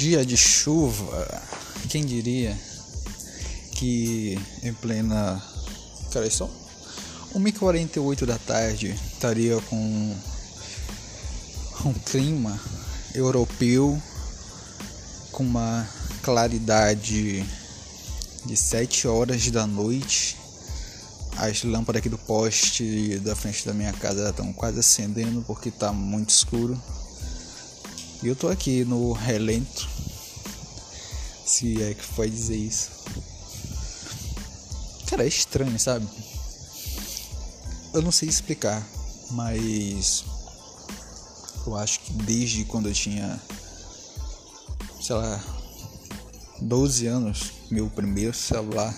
Dia de chuva, quem diria que em plena. Cara, é só 1h48 da tarde estaria com um clima europeu com uma claridade de 7 horas da noite. As lâmpadas aqui do poste da frente da minha casa estão quase acendendo porque está muito escuro. E eu tô aqui no relento. Se é que pode dizer isso. Cara, é estranho, sabe? Eu não sei explicar, mas eu acho que desde quando eu tinha, sei lá, 12 anos, meu primeiro celular,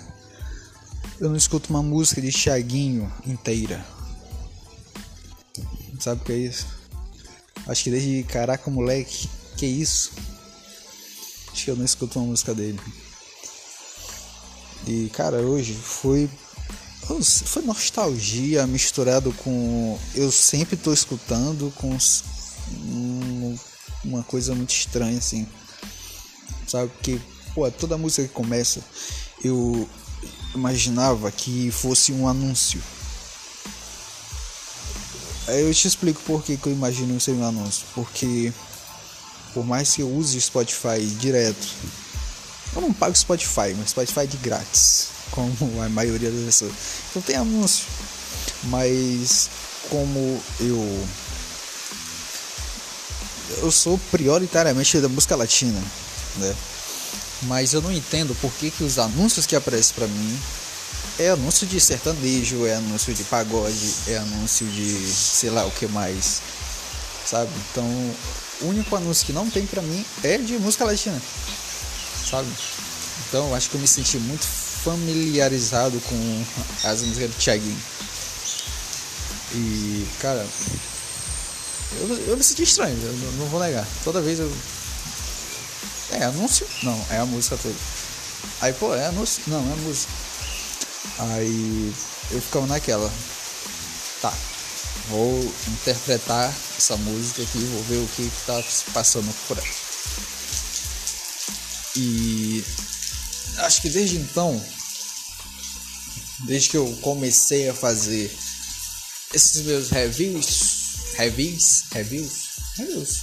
eu não escuto uma música de Thiaguinho inteira. Sabe o que é isso? Acho que desde caraca moleque, que isso? Acho que eu não escuto uma música dele. E cara, hoje foi foi nostalgia misturado com eu sempre tô escutando com uma coisa muito estranha assim. Sabe que pô, toda música que começa eu imaginava que fosse um anúncio eu te explico por que, que eu imagino ser um anúncio. Porque por mais que eu use Spotify direto, eu não pago Spotify, mas Spotify é de grátis, como a maioria das pessoas. Então tem anúncio. Mas como eu eu sou prioritariamente da música latina, né? Mas eu não entendo por que, que os anúncios que aparecem para mim é anúncio de sertanejo, é anúncio de pagode, é anúncio de sei lá o que mais, sabe? Então, o único anúncio que não tem pra mim é de música latina, sabe? Então, acho que eu me senti muito familiarizado com as músicas do Thiaguinho. E, cara, eu, eu me senti estranho, eu não, não vou negar. Toda vez eu. É anúncio? Não, é a música toda. Aí, pô, é anúncio? Não, é a música. Aí eu ficava naquela. Tá, vou interpretar essa música aqui, vou ver o que, que tá se passando por aí. E acho que desde então, desde que eu comecei a fazer esses meus reviews, reviews, reviews, reviews,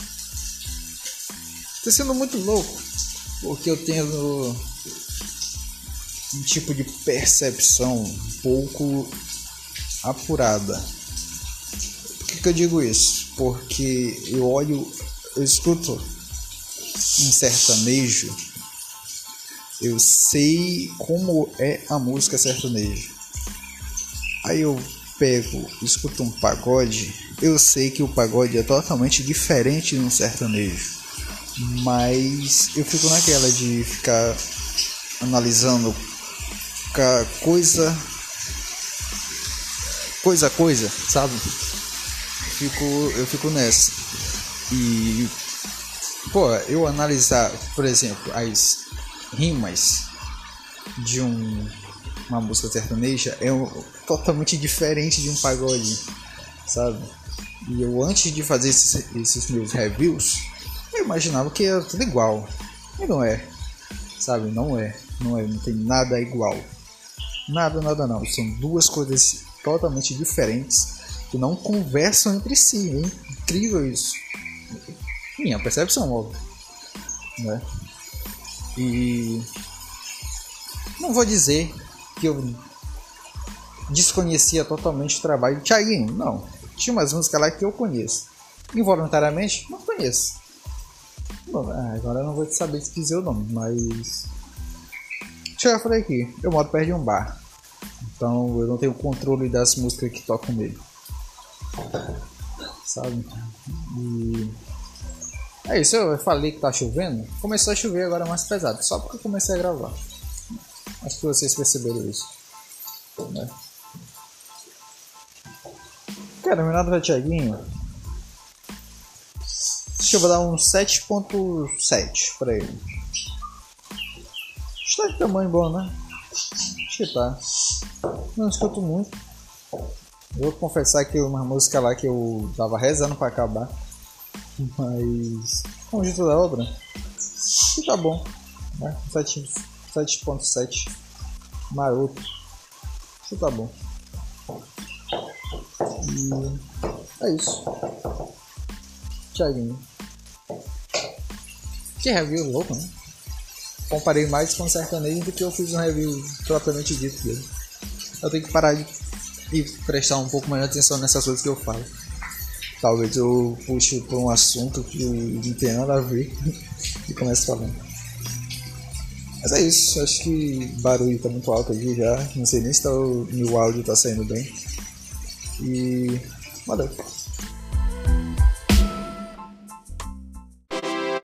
tá sendo muito louco, porque eu tenho um tipo de percepção pouco apurada. Por que, que eu digo isso? Porque eu olho, eu escuto um sertanejo, eu sei como é a música sertaneja. Aí eu pego, escuto um pagode, eu sei que o pagode é totalmente diferente de um sertanejo. Mas eu fico naquela de ficar analisando coisa coisa coisa, sabe? Fico eu fico nessa. E pô, eu analisar, por exemplo, as rimas de um uma música sertaneja é um, totalmente diferente de um pagode, sabe? E eu antes de fazer esses, esses meus reviews, eu imaginava que era tudo igual. E não é. Sabe? Não é. Não é, não tem nada igual. Nada, nada não. São duas coisas totalmente diferentes que não conversam entre si. É incrível isso. Minha percepção, óbvio. Né? E não vou dizer que eu desconhecia totalmente o trabalho de Thiaguinho, não. Tinha umas músicas lá que eu conheço. Involuntariamente, não conheço. Bom, ah, agora eu não vou saber dizer o nome, mas já falei aqui, eu moro perto de um bar. Então eu não tenho controle das músicas que tocam nele. Sabe? E. É isso, eu falei que tá chovendo. Começou a chover agora mais pesado, só porque eu comecei a gravar. Acho que vocês perceberam isso. Né? Cara, meu nome é Thiaguinho. Deixa eu dar um 7.7 pra ele. Está de tamanho bom, né? Acho que tá. Não escuto muito. Vou confessar que uma música lá que eu tava rezando para acabar. Mas, como de toda obra, E tá bom. Né? 7.7 maroto. Isso tá bom. E é isso. Thiaguinho. Que review louco, né? Comparei mais com o sertanejo do que eu fiz um review propriamente dito dele. Eu tenho que parar de e prestar um pouco mais atenção nessas coisas que eu falo. Talvez eu puxe por um assunto que não tem nada a ver e comece falando. Mas é isso, acho que barulho tá muito alto aqui já. Não sei nem se tá, o meu áudio tá saindo bem. E valeu.